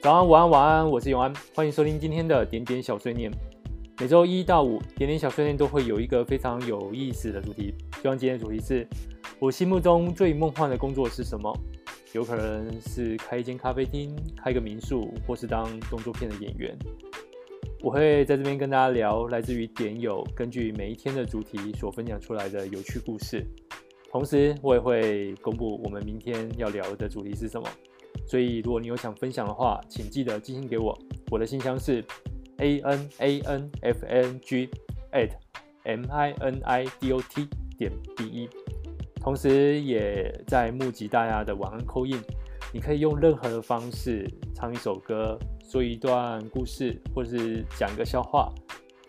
早安，午安，晚安，我是永安，欢迎收听今天的点点小碎念。每周一到五，点点小碎念都会有一个非常有意思的主题。希望今天的主题是我心目中最梦幻的工作是什么？有可能是开一间咖啡厅、开个民宿，或是当动作片的演员。我会在这边跟大家聊来自于点友根据每一天的主题所分享出来的有趣故事。同时，我也会公布我们明天要聊的主题是什么。所以，如果你有想分享的话，请记得寄信给我。我的信箱是。a n a n f n g at m i n i d o t 点 b e，同时也在募集大家的晚安 call in，你可以用任何的方式唱一首歌，说一段故事，或者是讲一个笑话。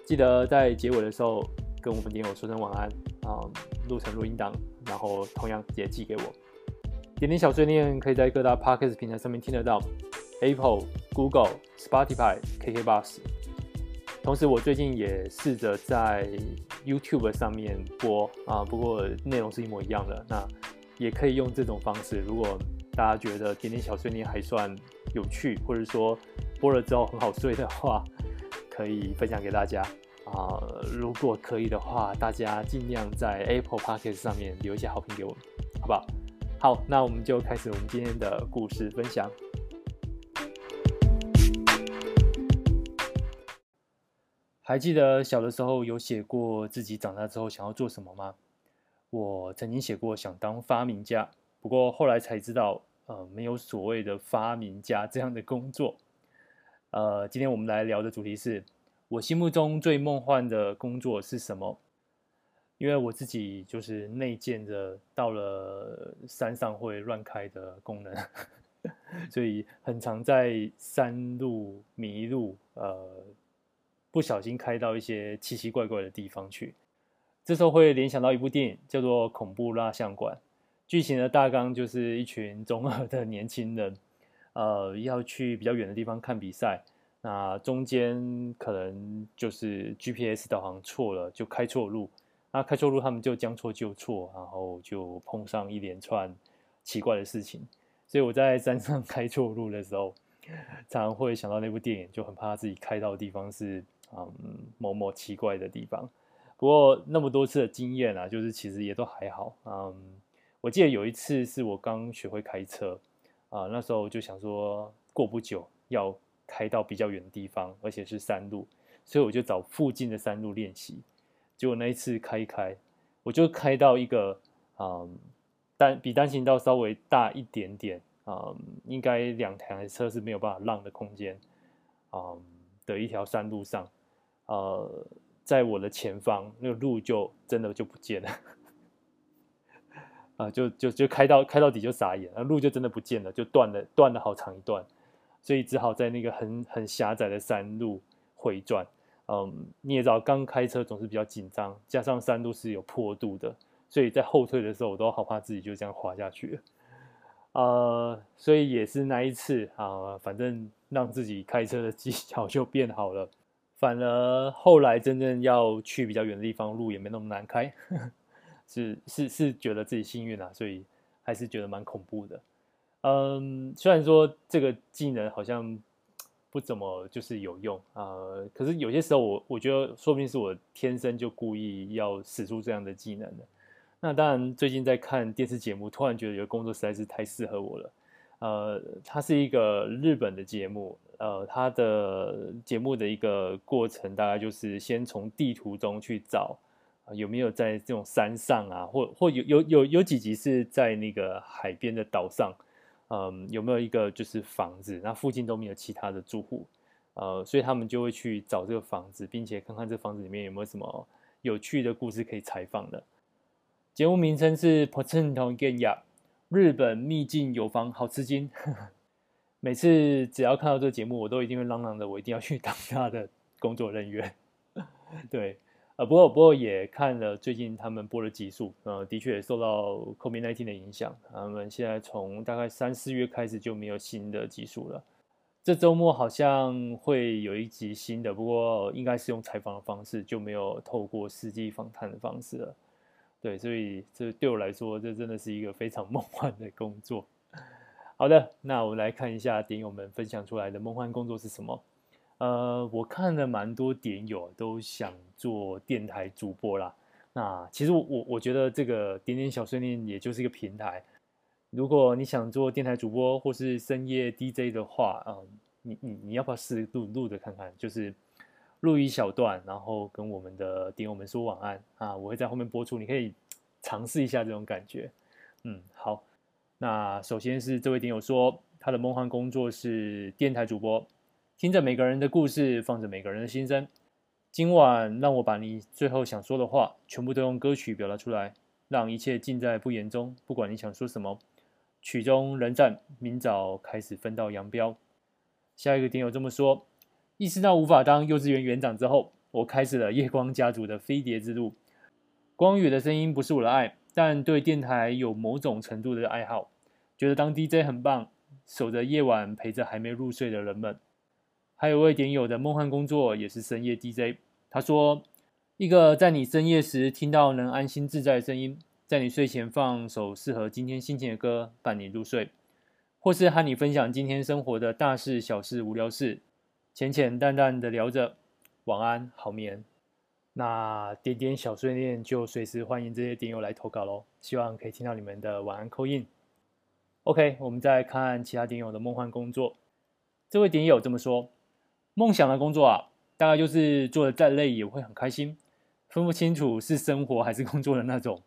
记得在结尾的时候跟我们点友说声晚安啊，录成录音档，然后同样也寄给我。点点小碎念可以在各大 podcast 平台上面听得到，Apple、Google、Spotify、KKBox。同时，我最近也试着在 YouTube 上面播啊，不过内容是一模一样的。那也可以用这种方式，如果大家觉得点点小碎念还算有趣，或者说播了之后很好睡的话，可以分享给大家啊。如果可以的话，大家尽量在 Apple Podcast 上面留一些好评给我，好不好？好，那我们就开始我们今天的故事分享。还记得小的时候有写过自己长大之后想要做什么吗？我曾经写过想当发明家，不过后来才知道，呃，没有所谓的发明家这样的工作。呃，今天我们来聊的主题是我心目中最梦幻的工作是什么？因为我自己就是内建的，到了山上会乱开的功能，所以很常在山路迷路，呃。不小心开到一些奇奇怪怪的地方去，这时候会联想到一部电影，叫做《恐怖蜡像馆》。剧情的大纲就是一群中二的年轻人，呃，要去比较远的地方看比赛。那中间可能就是 GPS 导航错了，就开错路。那开错路，他们就将错就错，然后就碰上一连串奇怪的事情。所以我在山上 开错路的时候，常常会想到那部电影，就很怕自己开到的地方是。嗯，某某奇怪的地方，不过那么多次的经验啊，就是其实也都还好。嗯，我记得有一次是我刚学会开车啊，那时候就想说过不久要开到比较远的地方，而且是山路，所以我就找附近的山路练习。结果那一次开一开，我就开到一个嗯单比单行道稍微大一点点，嗯，应该两台车是没有办法让的空间，嗯的一条山路上。呃，在我的前方，那个路就真的就不见了，啊，就就就开到开到底就傻眼，那路就真的不见了，就断了断了好长一段，所以只好在那个很很狭窄的山路回转。嗯，你也知道，刚开车总是比较紧张，加上山路是有坡度的，所以在后退的时候，我都好怕自己就这样滑下去了。呃，所以也是那一次啊，反正让自己开车的技巧 就变好了。反而后来真正要去比较远的地方，路也没那么难开，是是是觉得自己幸运啊，所以还是觉得蛮恐怖的。嗯，虽然说这个技能好像不怎么就是有用啊，呃，可是有些时候我我觉得说不定是我天生就故意要使出这样的技能的。那当然，最近在看电视节目，突然觉得有个工作实在是太适合我了。呃，它是一个日本的节目。呃，它的节目的一个过程，大概就是先从地图中去找，呃，有没有在这种山上啊，或或有有有有几集是在那个海边的岛上，嗯，有没有一个就是房子，那附近都没有其他的住户，呃，所以他们就会去找这个房子，并且看看这房子里面有没有什么有趣的故事可以采访的。节目名称是《Potsdam Genya》，日本秘境有房好吃惊。每次只要看到这个节目，我都一定会嚷嚷的，我一定要去当他的工作人员。对，呃，不过不过也看了最近他们播的集数，呃，的确也受到 COVID-19 的影响，他们现在从大概三四月开始就没有新的集数了。这周末好像会有一集新的，不过应该是用采访的方式，就没有透过实际访谈的方式了。对，所以这对我来说，这真的是一个非常 梦幻的工作。好的，那我们来看一下点友们分享出来的梦幻工作是什么。呃，我看了蛮多点友都想做电台主播啦。那其实我我觉得这个点点小碎念也就是一个平台。如果你想做电台主播或是深夜 DJ 的话，啊、你你你要不要试录录着看看？就是录一小段，然后跟我们的点友们说晚安啊，我会在后面播出，你可以尝试一下这种感觉。嗯，好。那首先是这位点友说，他的梦幻工作是电台主播，听着每个人的故事，放着每个人的心声。今晚让我把你最后想说的话，全部都用歌曲表达出来，让一切尽在不言中。不管你想说什么。曲终人散，明早开始分道扬镳。下一个点友这么说：意识到无法当幼稚园园长之后，我开始了夜光家族的飞碟之路。光宇的声音不是我的爱，但对电台有某种程度的爱好，觉得当 DJ 很棒，守着夜晚陪着还没入睡的人们。还有位点友的梦幻工作也是深夜 DJ，他说：一个在你深夜时听到能安心自在的声音。在你睡前放首适合今天心情的歌，伴你入睡，或是和你分享今天生活的大事小事、无聊事，浅浅淡淡的聊着，晚安，好眠。那点点小碎念就随时欢迎这些点友来投稿喽，希望可以听到你们的晚安 call in。OK，我们再看其他点友的梦幻工作。这位点友这么说：梦想的工作啊，大概就是做的再累也会很开心，分不清楚是生活还是工作的那种。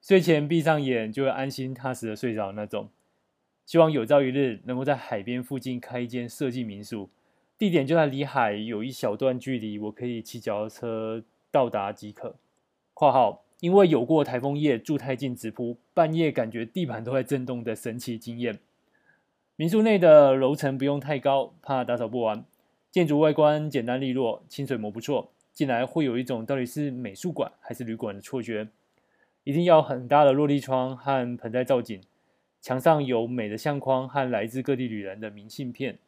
睡前闭上眼就会安心踏实的睡着那种，希望有朝一日能够在海边附近开一间设计民宿，地点就在离海有一小段距离，我可以骑脚踏车到达即可。括号因为有过台风夜住太近直扑，半夜感觉地板都在震动的神奇经验。民宿内的楼层不用太高，怕打扫不完。建筑外观简单利落，清水模不错，进来会有一种到底是美术馆还是旅馆的错觉。一定要很大的落地窗和盆栽造景，墙上有美的相框和来自各地旅人的明信片。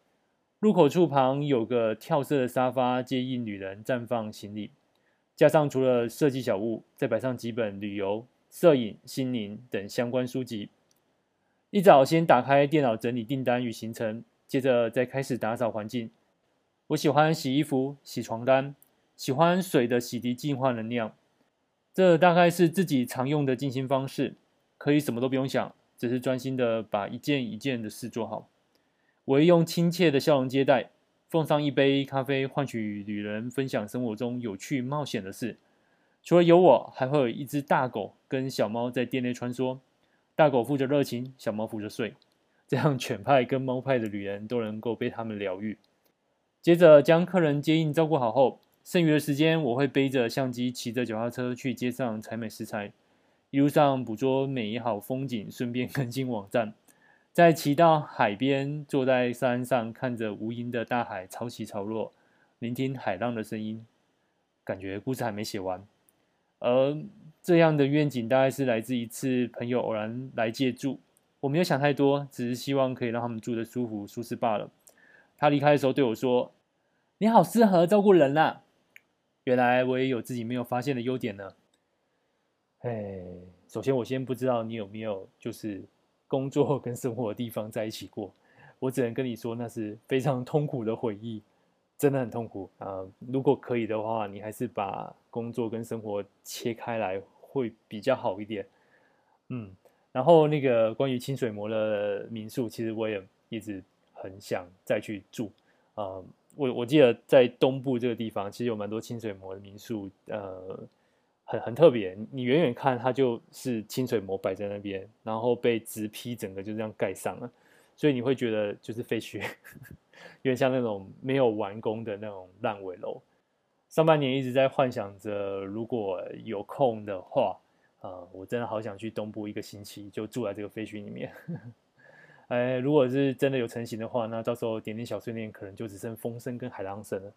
入口处旁有个跳色的沙发，接应旅人暂放行李。架上除了设计小物，再摆上几本旅游、摄影、心灵等相关书籍。一早先打开电脑整理订单与行程，接着再开始打扫环境。我喜欢洗衣服、洗床单，喜欢水的洗涤净化能量。这大概是自己常用的静心方式，可以什么都不用想，只是专心的把一件一件的事做好。我会用亲切的笑容接待，奉上一杯咖啡，换取旅人分享生活中有趣冒险的事。除了有我，还会有一只大狗跟小猫在店内穿梭。大狗负责热情，小猫负责睡，这样犬派跟猫派的旅人都能够被他们疗愈。接着将客人接应照顾好后。剩余的时间，我会背着相机，骑着脚踏车去街上采买食材，一路上捕捉美好风景，顺便更新网站。再骑到海边，坐在山上，看着无垠的大海潮起潮落，聆听海浪的声音，感觉故事还没写完。而这样的愿景，大概是来自一次朋友偶然来借住，我没有想太多，只是希望可以让他们住得舒服舒适罢了。他离开的时候对我说：“你好，适合照顾人啊。”原来我也有自己没有发现的优点呢。哎，首先我先不知道你有没有就是工作 跟生活的地方在一起过，我只能跟你说那是非常痛苦的回忆，真的很痛苦啊，如果可以的话，你还是把工作跟生活切开来会比较好一点。嗯，然后那个关于清水模的民宿，其实我也一直很想再去住啊。呃我我记得在东部这个地方，其实有蛮多清水模的民宿，呃，很很特别。你远远看，它就是清水模摆在那边，然后被直批整个就这样盖上了，所以你会觉得就是废墟，有点像那种没有完工的那种烂尾楼。上半年一直在幻想着，如果有空的话，呃，我真的好想去东部一个星期，就住在这个废墟里面。哎，如果是真的有成型的话，那到时候点点小碎念可能就只剩风声跟海浪声了。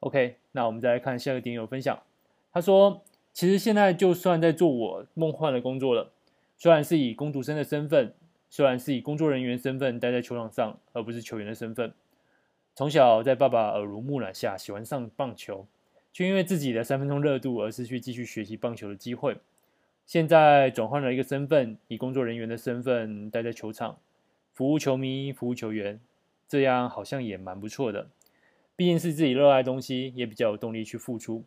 OK，那我们再来看下一个点友分享。他说：“其实现在就算在做我梦幻的工作了，虽然是以工读生的身份，虽然是以工作人员身份待在球场上，而不是球员的身份。从小在爸爸耳濡目染下喜欢上棒球，却因为自己的三分钟热度而失去继续学习棒球的机会。现在转换了一个身份，以工作人员的身份待在球场。”服务球迷，服务球员，这样好像也蛮不错的。毕竟是自己热爱的东西，也比较有动力去付出。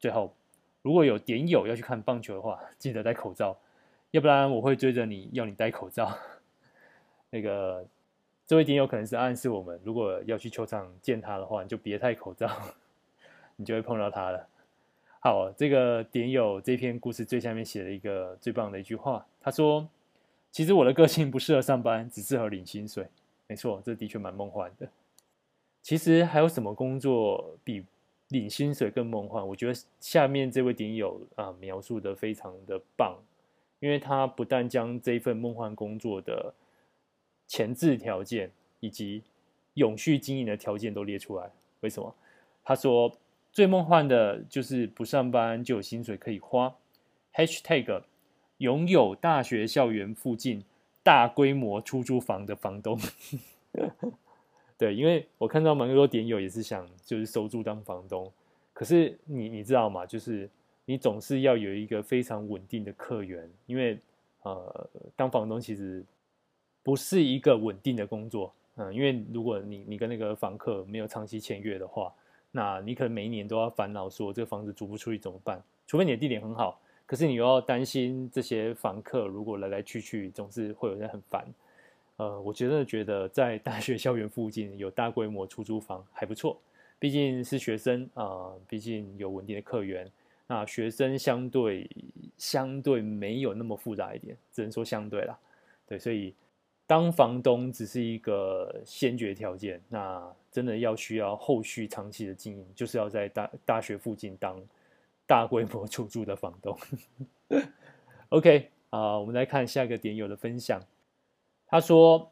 最后，如果有点友要去看棒球的话，记得戴口罩，要不然我会追着你要你戴口罩。那个，这位点友可能是暗示我们，如果要去球场见他的话，你就别戴口罩，你就会碰到他了。好，这个点友这篇故事最下面写了一个最棒的一句话，他说：“其实我的个性不适合上班，只适合领薪水。”没错，这的确蛮梦幻的。其实还有什么工作比领薪水更梦幻？我觉得下面这位顶友啊描述的非常的棒，因为他不但将这份梦幻工作的前置条件以及永续经营的条件都列出来。为什么？他说。最梦幻的就是不上班就有薪水可以花。#hashtag 拥有大学校园附近大规模出租房的房东。对，因为我看到蛮多点友也是想就是收租当房东，可是你你知道吗？就是你总是要有一个非常稳定的客源，因为呃当房东其实不是一个稳定的工作，嗯，因为如果你你跟那个房客没有长期签约的话。那你可能每一年都要烦恼说这个房子租不出去怎么办？除非你的地点很好，可是你又要担心这些房客如果来来去去，总是会有人很烦。呃，我觉得觉得在大学校园附近有大规模出租房还不错，毕竟是学生啊，毕竟有稳定的客源。那学生相对相对没有那么复杂一点，只能说相对啦。对，所以。当房东只是一个先决条件，那真的要需要后续长期的经营，就是要在大大学附近当大规模出租的房东。OK 啊，我们来看下一个点友的分享。他说：“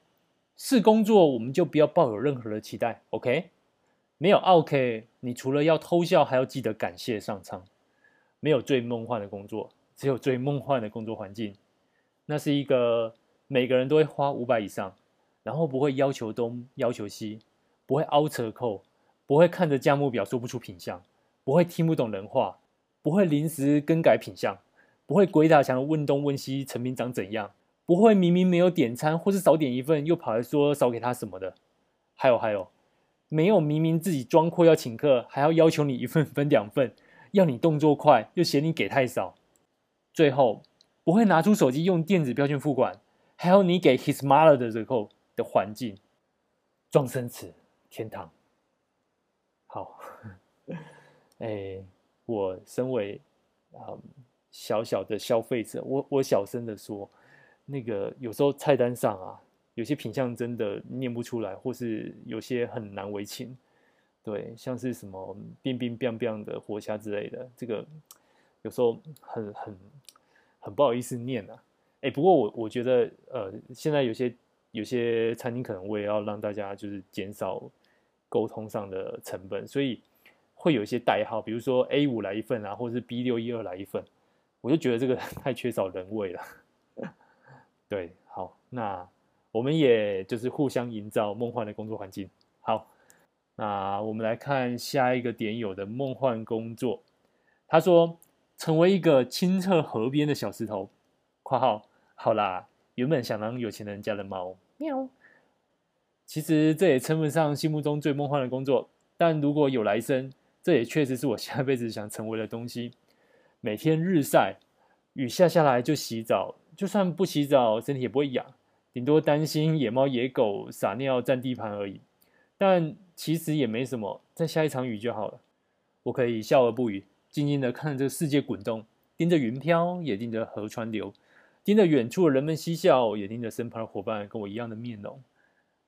是工作，我们就不要抱有任何的期待。OK，没有 OK，你除了要偷笑，还要记得感谢上苍。没有最梦幻的工作，只有最梦幻的工作环境。那是一个。”每个人都会花五百以上，然后不会要求东要求西，不会凹折扣，不会看着价目表说不出品相，不会听不懂人话，不会临时更改品相，不会鬼打墙问东问西成品长怎样，不会明明没有点餐或是少点一份又跑来说少给他什么的，还有还有，没有明明自己装阔要请客还要要求你一份分两份，要你动作快又嫌你给太少，最后不会拿出手机用电子票券付款。还有你给 his mother 的折扣的环境，状声词天堂。好，哎，我身为啊、小小的消费者，我我小声的说，那个有时候菜单上啊，有些品相真的念不出来，或是有些很难为情。对，像是什么冰冰冰冰的活虾之类的，这个有时候很很很不好意思念啊。哎，不过我我觉得，呃，现在有些有些餐厅可能我也要让大家就是减少沟通上的成本，所以会有一些代号，比如说 A 五来一份啊，或者是 B 六一二来一份，我就觉得这个 太缺少人味了。对，好，那我们也就是互相营造梦幻的工作环境。好，那我们来看下一个点友的梦幻工作，他说成为一个清澈河边的小石头（括号）。好啦，原本想当有钱人家的猫，喵。其实这也称不上心目中最梦幻的工作，但如果有来生，这也确实是我下辈子想成为的东西。每天日晒，雨下下来就洗澡，就算不洗澡，身体也不会痒，顶多担心野猫野狗撒尿占地盘而已。但其实也没什么，再下一场雨就好了。我可以笑而不语，静静的看着这个世界滚动，盯着云飘，也盯着河川流。盯着远处的人们嬉笑，也盯着身旁的伙伴跟我一样的面容。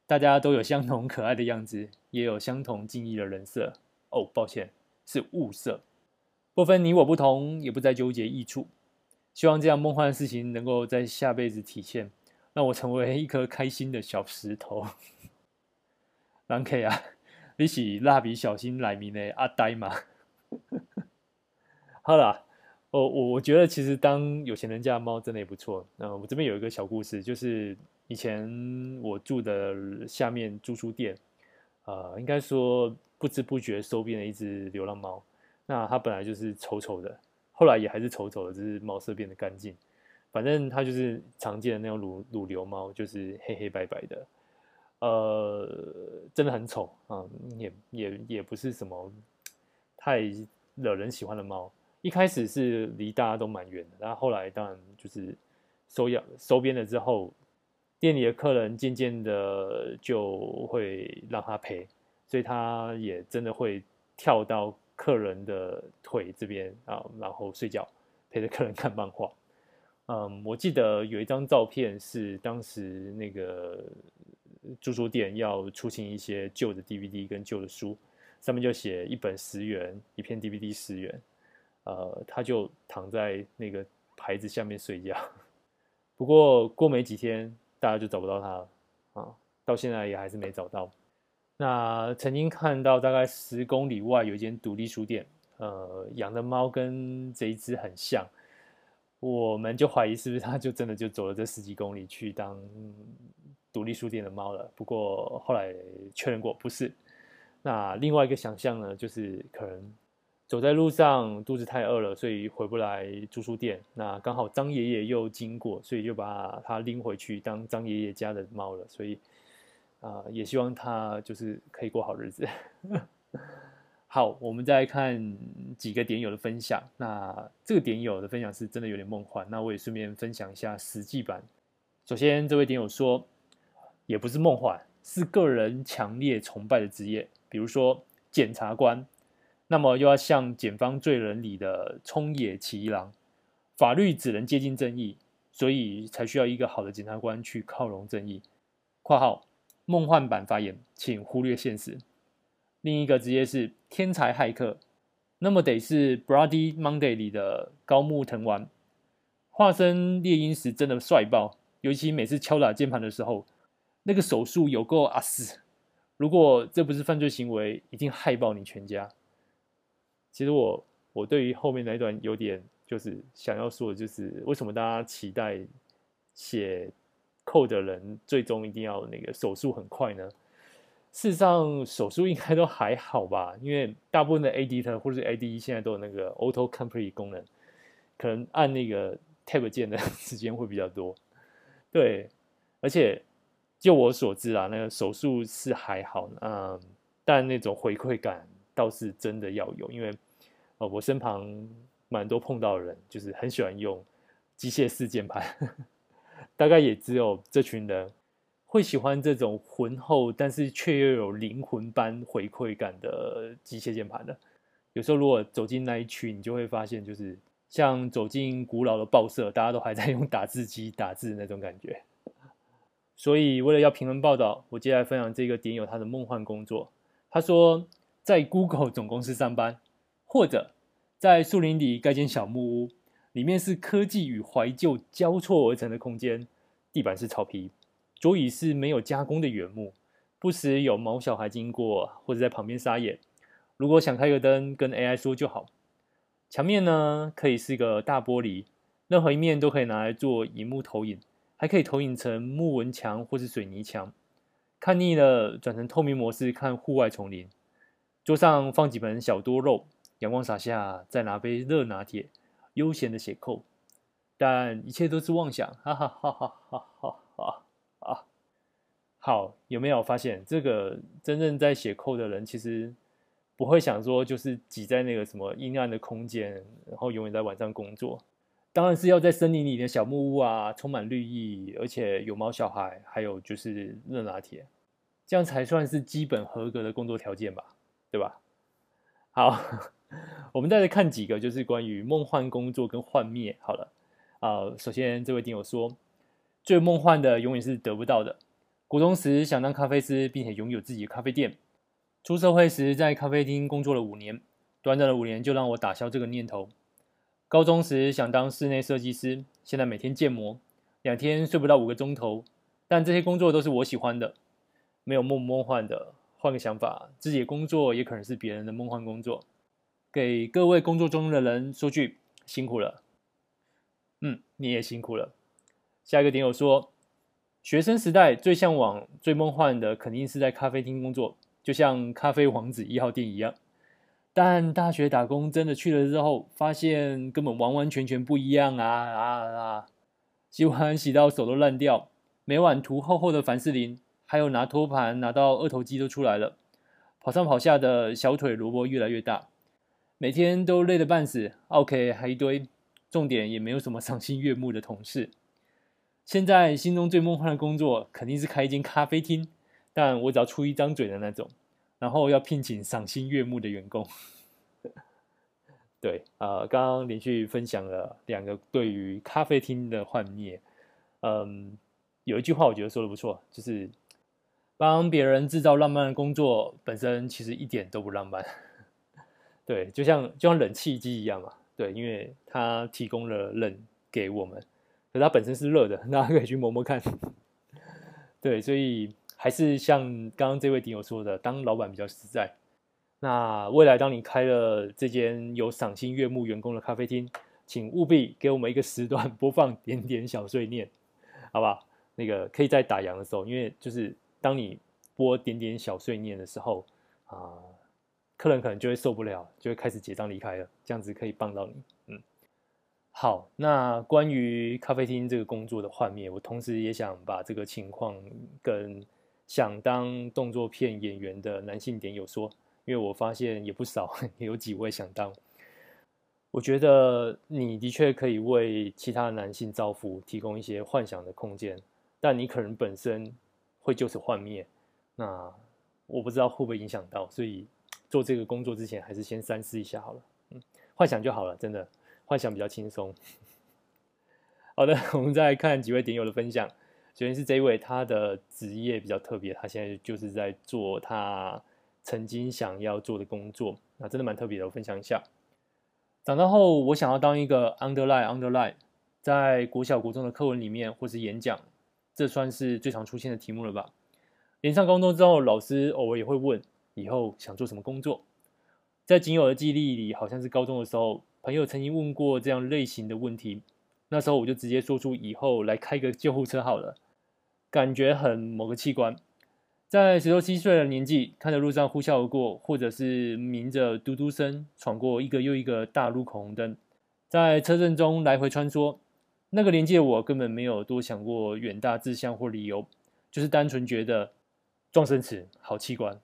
大家都有相同可爱的样子，也有相同敬意的人设。哦，抱歉，是物色。不分你我不同，也不再纠结益处。希望这样梦幻的事情能够在下辈子体现，让我成为一颗开心的小石头。狼 K 啊，你是蜡笔小新里面的阿呆吗？好了。我我我觉得其实当有钱人家的猫真的也不错。那我这边有一个小故事，就是以前我住的下面租书店，呃，应该说不知不觉收编了一只流浪猫。那它本来就是丑丑的，后来也还是丑丑的，只是毛色变得干净。反正它就是常见的那种乳乳流猫，就是黑黑白白的，呃，真的很丑啊，也也也不是什么太惹人喜欢的猫。一开始是离大家都蛮远的，然后后来当然就是收养收编了之后，店里的客人渐渐的就会让它陪，所以它也真的会跳到客人的腿这边啊，然后睡觉，陪着客人看漫画。嗯，我记得有一张照片是当时那个租书店要出清一些旧的 DVD 跟旧的书，上面就写一本十元，一片 DVD 十元。呃，他就躺在那个牌子下面睡觉。不过过没几天，大家就找不到他了啊，到现在也还是没找到。那曾经看到大概十公里外有一间独立书店，呃，养的猫跟这一只很像，我们就怀疑是不是他就真的就走了这十几公里去当独立书店的猫了。不过后来确认过不是。那另外一个想象呢，就是可能。走在路上，肚子太饿了，所以回不来租书店。那刚好张爷爷又经过，所以就把它拎回去当张爷爷家的猫了。所以啊、也希望他就是可以过好日子。好，我们再来看几个点友的分享。那这个点友的分享是真的有点梦幻。那我也顺便分享一下实际版。首先，这位点友说，也不是梦幻，是个人强烈崇拜的职业，比如说检察官。那么又要像《检方罪人》里的冲野启一郎，法律只能接近正义，所以才需要一个好的检察官去靠拢正义。（括号梦幻版发言，请忽略现实。）另一个职业是天才骇客，那么得是《Brady Monday》里的高木藤丸，化身猎鹰时真的帅爆，尤其每次敲打键盘的时候，那个手速有够阿斯。如果这不是犯罪行为，一定害爆你全家。其实我我对于后面那段有点就是想要说的，就是为什么大家期待写扣的人最终一定要那个手速很快呢？事实上手速应该都还好吧，因为大部分的 editor 或者是 IDE 现在都有那个 auto complete 功能，可能按那个 tab 键的 时间会比较多。对，而且就我所知啊，那个手速是还好，嗯，但那种回馈感。倒是真的要有，因为，呃，我身旁蛮多碰到的人，就是很喜欢用机械式键盘，大概也只有这群人会喜欢这种浑厚但是却又有灵魂般回馈感的机械键盘的。有时候如果走进那一区，你就会发现，就是像走进古老的报社，大家都还在用打字机打字的那种感觉。所以，为了要平衡报道，我接下来分享这个点友他的梦幻工作。他说。在 Google 总公司上班，或者在树林里盖间小木屋，里面是科技与怀旧交错而成的空间。地板是草皮，桌椅是没有加工的原木，不时有毛小孩经过或者在旁边撒野。如果想开个灯，跟 AI 说就好。墙面呢，可以是个大玻璃，任何一面都可以拿来做荧幕投影，还可以投影成木纹墙或是水泥墙。看腻了，转成透明模式看户外丛林。桌上放几盆小多肉，阳光洒下，再拿杯热拿铁，悠闲的写扣。但一切都是妄想。哈哈哈哈哈哈好有没有发现这个真正在写扣的人其实不会想说就是挤在那个什么阴暗的空间然后永远在晚上工作。当然是要在森林里的小木屋啊充满绿意而且有猫小孩还有就是热拿铁。这样才算是基本合格的工作条件吧对吧？好。我们再来看几个，就是关于梦幻工作跟幻灭。好了，啊、首先这位听友说，最梦幻的永远是得不到的。国中时想当咖啡师，并且拥有自己的咖啡店。出社会时在咖啡厅工作了五年，短短的五年就让我打消这个念头。高中时想当室内设计师，现在每天建模，两天睡不到五个钟头，但这些工作都是我喜欢的，没有梦梦幻的。换个想法，自己的工作也可能是别人的梦幻工作。给各位工作中的人说句辛苦了。嗯，你也辛苦了。下一个点友说，学生时代最向往、最梦幻的，肯定是在咖啡厅工作，就像咖啡王子一号店一样。但大学打工真的去了之后，发现根本完完全全不一样啊啊啊！洗碗洗到手都烂掉，每晚涂厚厚的凡士林，还有拿托盘拿到二头肌都出来了，跑上跑下的小腿萝卜越来越大，每天都累得半死。OK，还一堆，重点也没有什么赏心悦目的同事。现在心中最梦幻的工作肯定是开一间咖啡厅，但我只要出一张嘴的那种，然后要聘请赏心悦目的员工。对，呃，刚刚连续分享了两个对于咖啡厅的幻灭。嗯，有一句话我觉得说的不错，就是帮别人制造浪漫的工作本身其实一点都不浪漫。对，就像就像冷气机一样嘛，对，因为它提供了冷给我们，可是它本身是热的，大家可以去摸摸看。对，所以还是像刚刚这位听友说的，当老板比较实在。那未来，当你开了这间有赏心悦目员工的咖啡厅，请务必给我们一个时段播放点点小碎念，好不好？那个可以在打烊的时候，因为就是当你播点点小碎念的时候啊、客人可能就会受不了，就会开始结账离开了。这样子可以帮到你。嗯，好。那关于咖啡厅这个工作的幻灭，我同时也想把这个情况跟想当动作片演员的男性点友说。因为我发现也不少，有几位想当。我觉得你的确可以为其他男性造福，提供一些幻想的空间，但你可能本身会就此幻灭。那我不知道会不会影响到，所以做这个工作之前，还是先三思一下好了。嗯，幻想就好了，真的，幻想比较轻松。好的，我们再来看几位点友的分享。首先是这一位，他的职业比较特别，他现在就是在做他。曾经想要做的工作，那真的蛮特别的。我分享一下，长大后我想要当一个 underline underline，在国小国中的课文里面或是演讲，这算是最常出现的题目了吧？连上高中之后，老师偶尔也会问以后想做什么工作。在仅有的记忆里，好像是高中的时候，朋友曾经问过这样类型的问题，那时候我就直接说出以后来开个救护车好了，感觉很某个器官。在十六七岁的年纪，看着路上呼啸而过，或者是鸣着嘟嘟声闯过一个又一个大路口红灯，在车阵中来回穿梭。那个年纪的我根本没有多想过远大志向或理由，就是单纯觉得状声词好器官。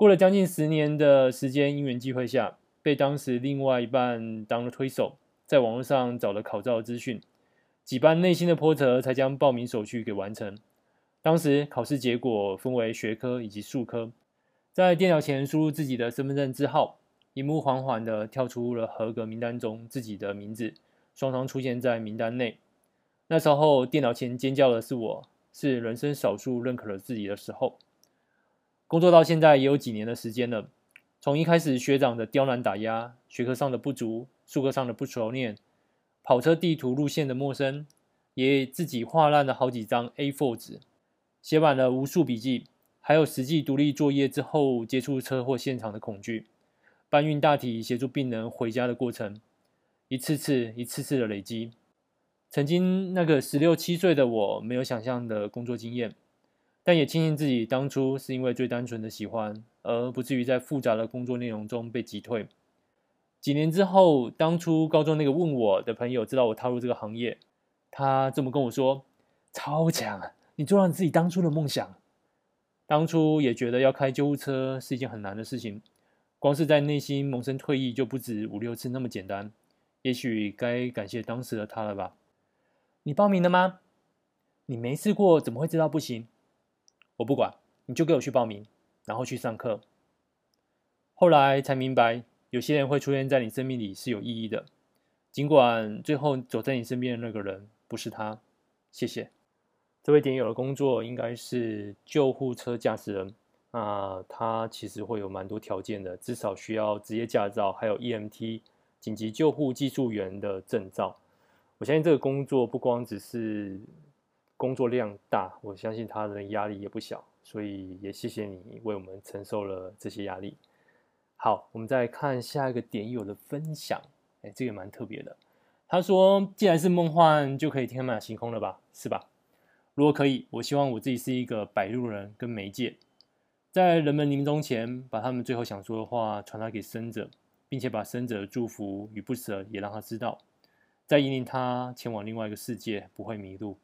过了将近十年的时间，因缘际会下，被当时另外一半当了推手，在网络上找了考照资讯，几番内心的波折，才将报名手续给完成。当时考试结果分为学科以及术科，在电脑前输入自己的身份证字号，萤幕缓缓地跳出了合格名单中自己的名字，双双出现在名单内。那时候电脑前尖叫的是我，是人生少数认可了自己的时候。工作到现在也有几年的时间了，从一开始学长的刁难打压，学科上的不足，术科上的不熟练，跑车地图路线的陌生，也自己画烂了好几张 A4 纸。写满了无数笔记，还有实际独立作业之后接触车祸现场的恐惧，搬运大体协助病人回家的过程，一次次、一次次的累积。曾经那个十六七岁的我，没有想象的工作经验，但也庆幸自己当初是因为最单纯的喜欢，而不至于在复杂的工作内容中被击退。几年之后，当初高中那个问我的朋友知道我踏入这个行业，他这么跟我说：“超强啊！”你做了你自己当初的梦想，当初也觉得要开救护车是一件很难的事情，光是在内心萌生退意就不止五六次那么简单。也许该感谢当时的他了吧？你报名了吗？你没试过怎么会知道不行？我不管，你就给我去报名，然后去上课。后来才明白，有些人会出现在你生命里是有意义的，尽管最后走在你身边的那个人不是他。谢谢。这位点友的工作应该是救护车驾驶人，那他其实会有蛮多条件的，至少需要职业驾照，还有 EMT 紧急救护技术员的证照。我相信这个工作不光只是工作量大，我相信他的压力也不小，所以也谢谢你为我们承受了这些压力。好，我们再看下一个点友的分享，哎，这个蛮特别的。他说：“既然是梦幻，就可以天马行空了吧？是吧？”如果可以，我希望我自己是一个摆渡人跟媒介，在人们临终前，把他们最后想说的话传达给生者，并且把生者的祝福与不舍也让他知道。再引领他前往另外一个世界，不会迷路。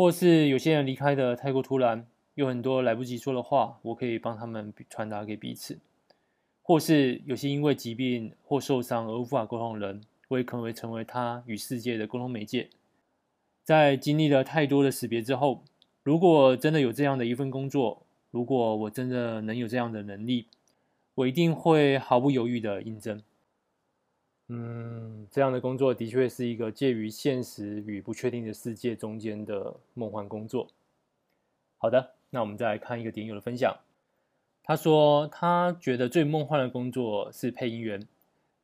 或是有些人离开的太过突然，有很多来不及说的话，我可以帮他们传达给彼此。或是有些因为疾病或受伤而无法沟通的人，我也可能会成为他与世界的沟通媒介。在经历了太多的死别之后，如果真的有这样的一份工作，如果我真的能有这样的能力，我一定会毫不犹豫的应征。嗯，这样的工作的确是一个介于现实与不确定的世界中间的梦幻工作。好的，那我们再来看一个点友的分享。他说他觉得最梦幻的工作是配音员。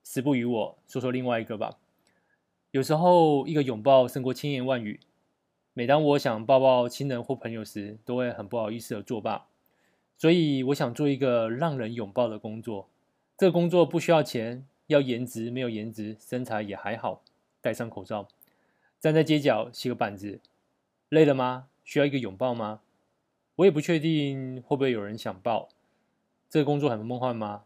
时不与我说说另外一个吧。有时候一个拥抱胜过千言万语。每当我想抱抱亲人或朋友时，都会很不好意思的作罢。所以我想做一个让人拥抱的工作。这个工作不需要钱。要颜值没有颜值，身材也还好，戴上口罩，站在街角写个板子，累了吗？需要一个拥抱吗？我也不确定会不会有人想抱。这个工作很梦幻吗？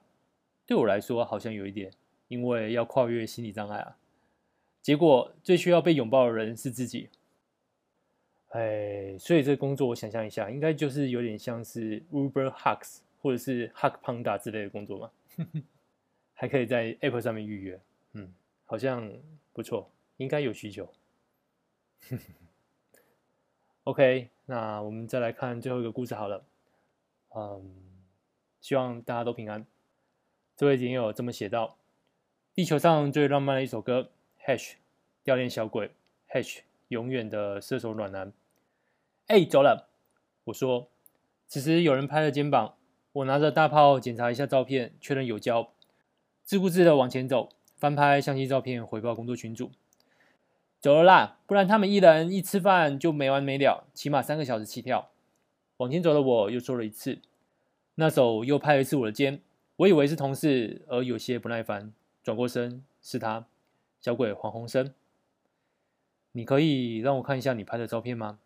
对我来说好像有一点，因为要跨越心理障碍啊。结果最需要被拥抱的人是自己。哎，所以这个工作我想象一下，应该就是有点像是 Uber Hugs 或者是 Hug Panda 之类的工作嘛。还可以在 App 上面预约，嗯，好像不错，应该有需求。OK，那我们再来看最后一个故事好了。嗯，希望大家都平安。这位点友这么写道：地球上最浪漫的一首歌，Hash 掉链小鬼，Hash 永远的射手暖男。哎，走了。我说，此时有人拍了肩膀，我拿着大炮检查一下照片，确认有胶。自顾自的往前走，翻拍相机照片，回报工作群组。走了啦，不然他们一人一吃饭就没完没了，起码三个小时起跳。往前走的我又说了一次，那手又拍了一次我的肩，我以为是同事，而有些不耐烦，转过身是他，小鬼黄鸿升。你可以让我看一下你拍的照片吗？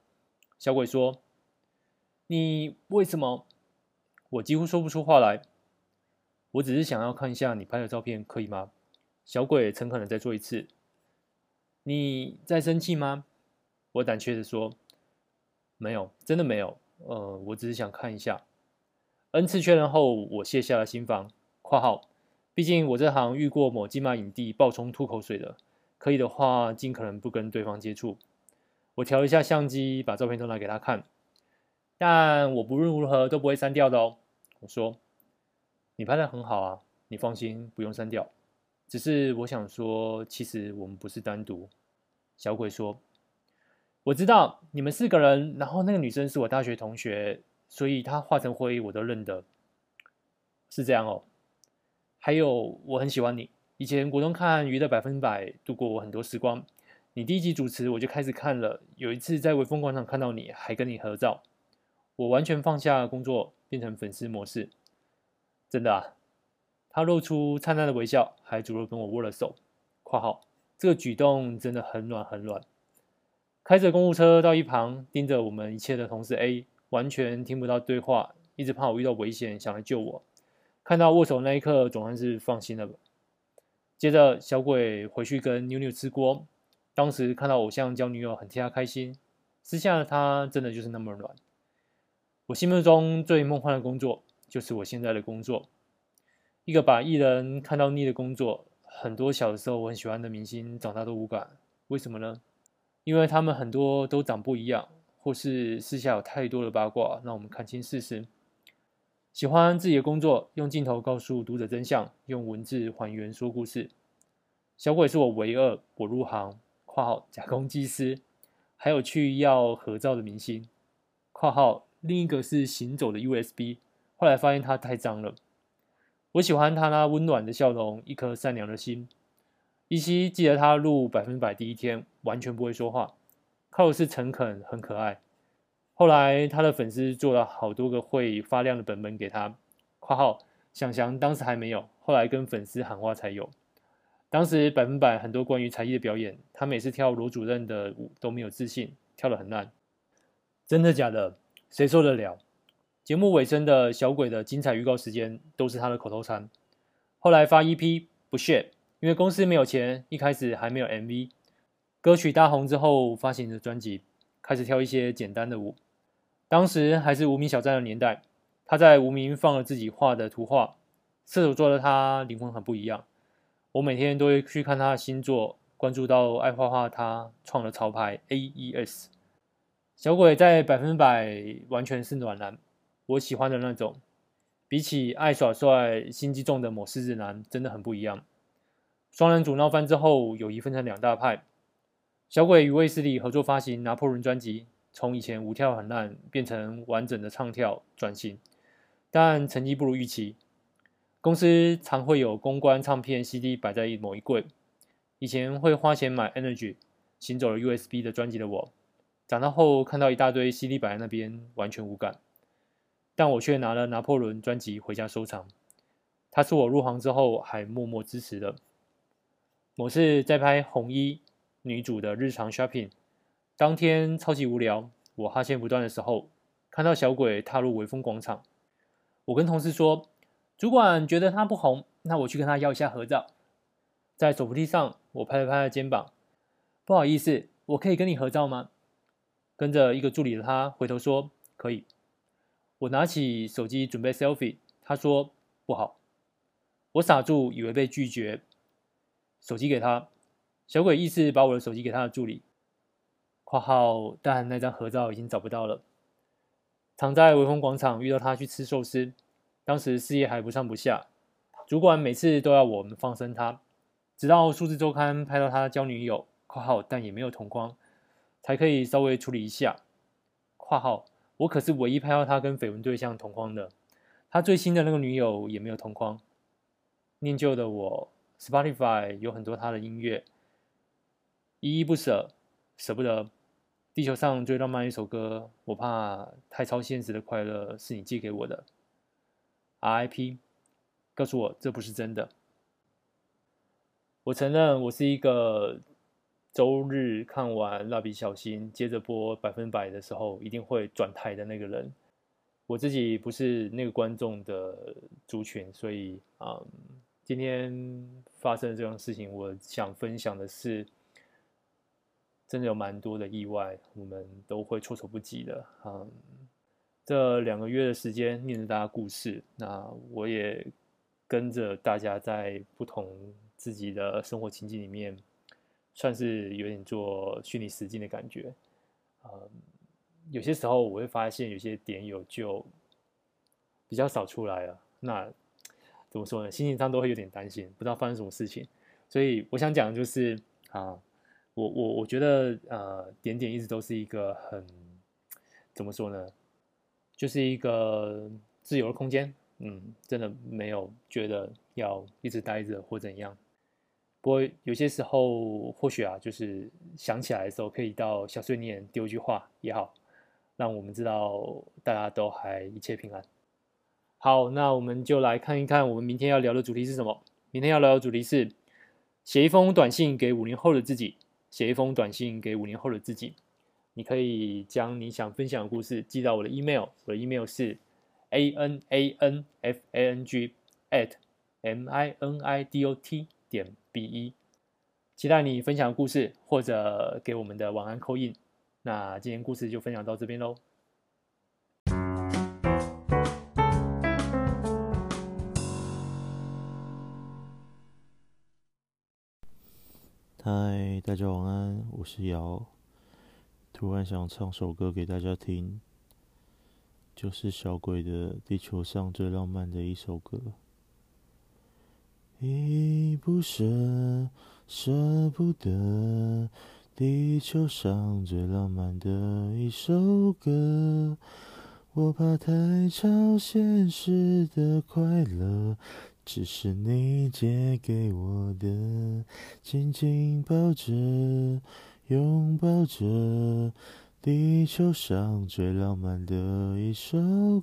小鬼说。你为什么？我几乎说不出话来。我只是想要看一下你拍的照片，可以吗？小鬼诚恳的再说一次。你在生气吗？我胆怯的说。没有，真的没有。呃，我只是想看一下。N 次确认后，我卸下了心防。括号，毕竟我这行遇过某金马影帝爆冲吐口水的，可以的话尽可能不跟对方接触。我调一下相机，把照片都拿给他看。但我不论如何都不会删掉的哦。我说。你拍的很好啊，你放心，不用删掉。只是我想说，其实我们不是单独。小鬼说：“我知道你们四个人，然后那个女生是我大学同学，所以她化成灰我都认得。是这样哦。还有，我很喜欢你。以前国中看《娱乐百分百》，度过我很多时光。你第一集主持，我就开始看了。有一次在微风广场看到你，还跟你合照。我完全放下工作，变成粉丝模式。”真的啊，他露出灿烂的微笑，还主动跟我握了手。括号这个举动真的很暖很暖。开着公务车到一旁盯着我们一切的同事 A，完全听不到对话，一直怕我遇到危险想来救我。看到握手那一刻，总算是放心了吧。接着小鬼回去跟妞妞吃锅。当时看到偶像交女友，很替他开心。私下的他真的就是那么暖。我心目中最梦幻的工作。就是我现在的工作，一个把艺人看到腻的工作。很多小的时候我很喜欢的明星，长大都无感，为什么呢？因为他们很多都长不一样，或是私下有太多的八卦，让我们看清事实。喜欢自己的工作，用镜头告诉读者真相，用文字还原说故事。小鬼是我唯二我入行（括号假公济私）还有去要合照的明星（括号另一个是行走的 USB）。后来发现他太脏了。我喜欢他那温暖的笑容，一颗善良的心。依稀记得他录百分百第一天，完全不会说话，靠的是诚恳，很可爱。后来他的粉丝做了好多个会发亮的本本给他（括号想翔当时还没有，后来跟粉丝喊话才有）。当时百分百很多关于才艺的表演，他每次跳罗主任的舞都没有自信，跳得很烂。真的假的？谁受得了？节目尾声的小鬼的精彩预告时间都是他的口头禅。后来发 EP 不屑，因为公司没有钱，一开始还没有 MV，歌曲大红之后发行的专辑，开始跳一些简单的舞。当时还是无名小站的年代，他在无名放了自己画的图画，射手座的他灵魂很不一样。我每天都会去看他的星座，关注到爱画画他创了潮牌 AES。小鬼在百分百完全是暖男，我喜欢的那种。比起爱耍帅、心机重的某狮子男，真的很不一样。双人组闹翻之后，友谊分成两大派。小鬼与卫斯理合作发行《拿破仑》专辑，从以前舞跳很烂变成完整的唱跳转型，但成绩不如预期。公司常会有公关唱片 CD 摆在某一柜。以前会花钱买 Energy，行走了 USB 的专辑的我，长大后看到一大堆 CD 摆在那边，完全无感。但我却拿了拿破仑专辑回家收藏，他是我入行之后还默默支持的。某次在拍红衣女主的日常 shopping，当天超级无聊，我哈欠不断的时候，看到小鬼踏入微风广场，我跟同事说，主管觉得他不红，那我去跟他要一下合照。在手扶梯上，我拍了拍他肩膀，不好意思，我可以跟你合照吗？跟着一个助理的他回头说可以。我拿起手机准备 selfie，他说不好，我傻住，以为被拒绝，手机给他，小鬼意思把我的手机给他的助理。括号，但那张合照已经找不到了。常在微风广场遇到他去吃寿司，当时事业还不上不下，主管每次都要我们放生他，直到数字周刊拍到他交女友，括号但也没有同框，才可以稍微处理一下。括号。我可是唯一拍到他跟绯闻对象同框的，他最新的那个女友也没有同框。念旧的我，Spotify 有很多他的音乐，依依不舍，舍不得。地球上最浪漫一首歌，我怕太超现实的快乐是你寄给我的。RIP，告诉我这不是真的。我承认我是一个。周日看完《蜡笔小新》，接着播百分百的时候，一定会转台的那个人。我自己不是那个观众的族群，所以啊、嗯，今天发生这种事情，我想分享的是，真的有蛮多的意外，我们都会措手不及的。嗯，这两个月的时间念着大家故事，那我也跟着大家在不同自己的生活情境里面。算是有点做虚拟实境的感觉，嗯，有些时候我会发现有些点友就比较少出来了，那怎么说呢？心情上都会有点担心，不知道发生什么事情。所以我想讲的就是啊，我我我觉得呃，点点一直都是一个很怎么说呢？就是一个自由的空间，嗯，真的没有觉得要一直待着或怎样。不过有些时候，或许啊，就是想起来的时候，可以到小碎念丢句话也好，让我们知道大家都还一切平安。好，那我们就来看一看我们明天要聊的主题是什么。明天要聊的主题是写一封短信给五年后的自己。写一封短信给五年后的自己，你可以将你想分享的故事寄到我的 email，我的 email 是 a n a n f a n g at m i n i d o t 点 B 一，期待你分享故事或者给我们的晚安扣印。那今天故事就分享到这边喽。嗨，大家晚安，我是瑶。突然想唱首歌给大家听，就是小鬼的《地球上最浪漫的一首歌》。依依不舍，舍不得，地球上最浪漫的一首歌。我怕太超现实的快乐，只是你借给我的。紧紧抱着，拥抱着，地球上最浪漫的一首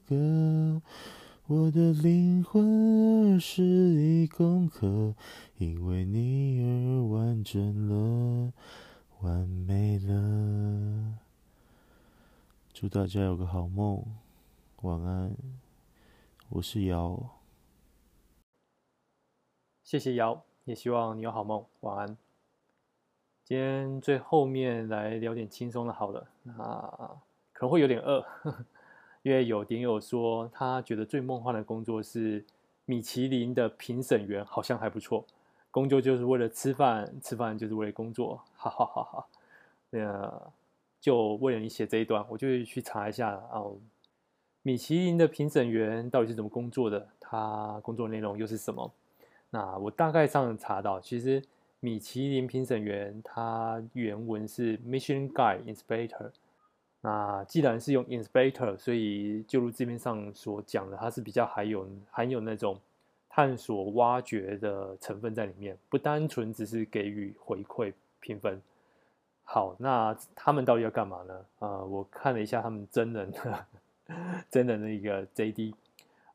歌。我的灵魂儿时已攻克，因为你而完整了，完美了。祝大家有个好梦，晚安。我是瑶，谢谢瑶，也希望你有好梦，晚安。今天最后面来聊点轻松的，好了，那可能会有点饿，呵呵，因为有点友说他觉得最梦幻的工作是米其林的评审员，好像还不错。工作就是为了吃饭，吃饭就是为了工作，哈哈哈哈。那就为了你写这一段，我就去查一下哦，米其林的评审员到底是怎么工作的？他工作内容又是什么？那我大概上查到，其实。米其林评审员，他原文是 Michelin Guide Inspector。那既然是用 Inspector，所以就如字面上所讲的，它是比较含有含有那种探索、挖掘的成分在里面，不单纯只是给予回馈评分。好，那他们到底要干嘛呢？啊、呃，我看了一下他们真人的真人的一个 JD，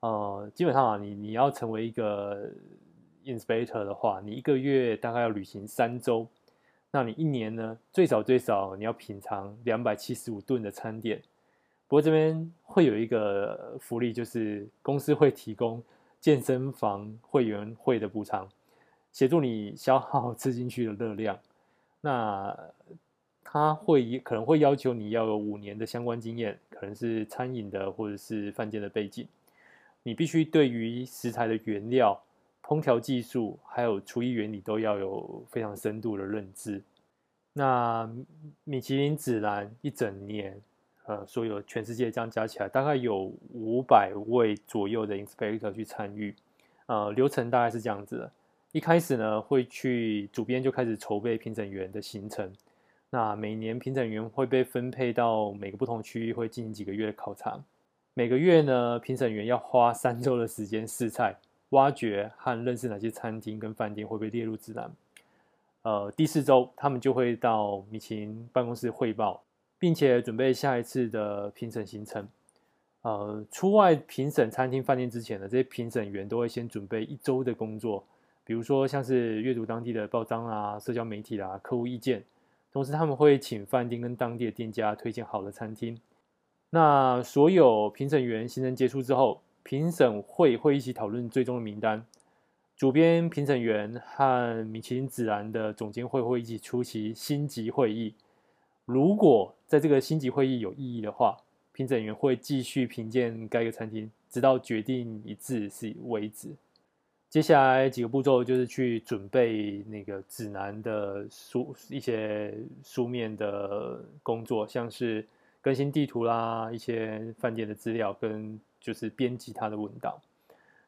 呃，基本上啊，你你要成为一个。Inspector 的话，你一个月大概要旅行三周，那你一年呢？最少最少你要品尝两百七十五顿的餐点。不过这边会有一个福利，就是公司会提供健身房会员会的补偿，协助你消耗 吃进去的热量。那他会可能会要求你要有五年的相关经验，可能是餐饮的或者是饭店的背景。你必须对于食材的原料。烹调技术还有厨艺原理都要有非常深度的认知。那米其林指南一整年，呃，所有全世界这样加起来，大概有五百位左右的 inspector 去参与。呃，流程大概是这样子的：一开始呢，会去主编就开始筹备评审员的行程。那每年评审员会被分配到每个不同区域，会进行几个月的考察。每个月呢，评审员要花三周的时间试菜。挖掘和认识哪些餐厅跟饭店会被列入指南。呃，第四周他们就会到米其林办公室汇报，并且准备下一次的评审行程。呃，出外评审餐厅饭店之前呢，这些评审员都会先准备一周的工作，比如说像是阅读当地的报章啊、社交媒体、啊、客户意见，同时他们会请饭店跟当地的店家推荐好的餐厅。那所有评审员行程结束之后。评审会会一起讨论最终的名单，主编、评审员和米其林指南的总监会会一起出席星级会议。如果在这个星级会议有异议的话，评审员会继续评鉴该个餐厅，直到决定一致是为止。接下来几个步骤就是去准备那个指南的书一些书面的工作，像是更新地图啦，一些饭店的资料跟。就是编辑他的文档。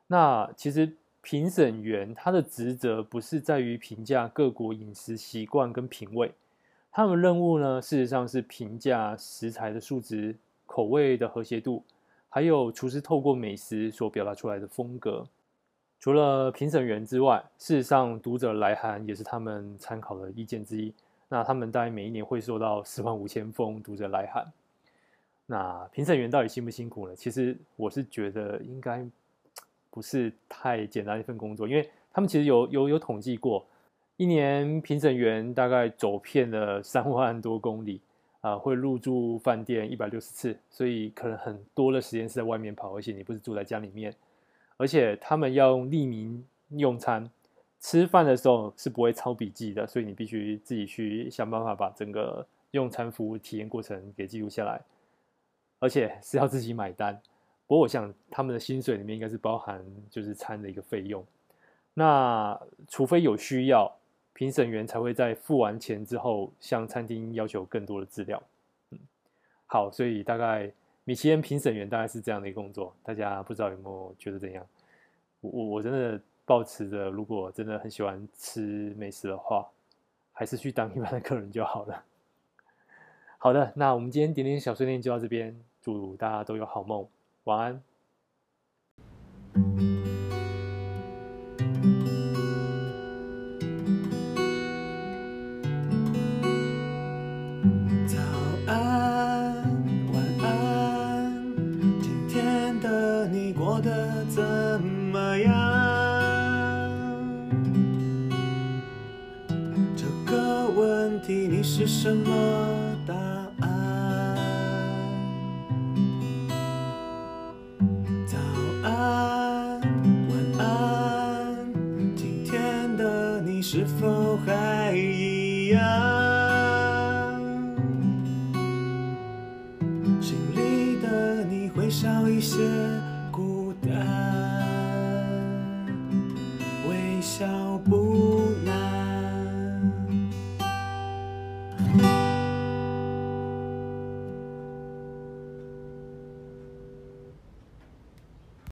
那其实评审员他的职责不是在于评价各国饮食习惯跟品味，他们任务呢，事实上是评价食材的素质、口味的和谐度，还有厨师透过美食所表达出来的风格。除了评审员之外，事实上读者来函也是他们参考的意见之一。那他们大概每一年会收到四万五千封读者来函。那评审员到底辛不辛苦呢？其实我是觉得应该不是太简单一份工作，因为他们其实有有有统计过，一年评审员大概走遍了三万多公里，啊、会入住饭店一百六十次，所以可能很多的时间是在外面跑，而且你不是住在家里面，而且他们要用匿名用餐，吃饭的时候是不会抄笔记的，所以你必须自己去想办法把整个用餐服务体验过程给记录下来。而且是要自己买单，不过我想他们的薪水里面应该是包含就是餐的一个费用。那除非有需要，评审员才会在付完钱之后向餐厅要求更多的资料。嗯，好，所以大概米其林评审员大概是这样的一个工作，大家不知道有没有觉得怎样？我我真的抱持着，如果真的很喜欢吃美食的话，还是去当一般的客人就好了。好的，那我们今天点点小碎念就到这边。祝大家都有好梦，晚安。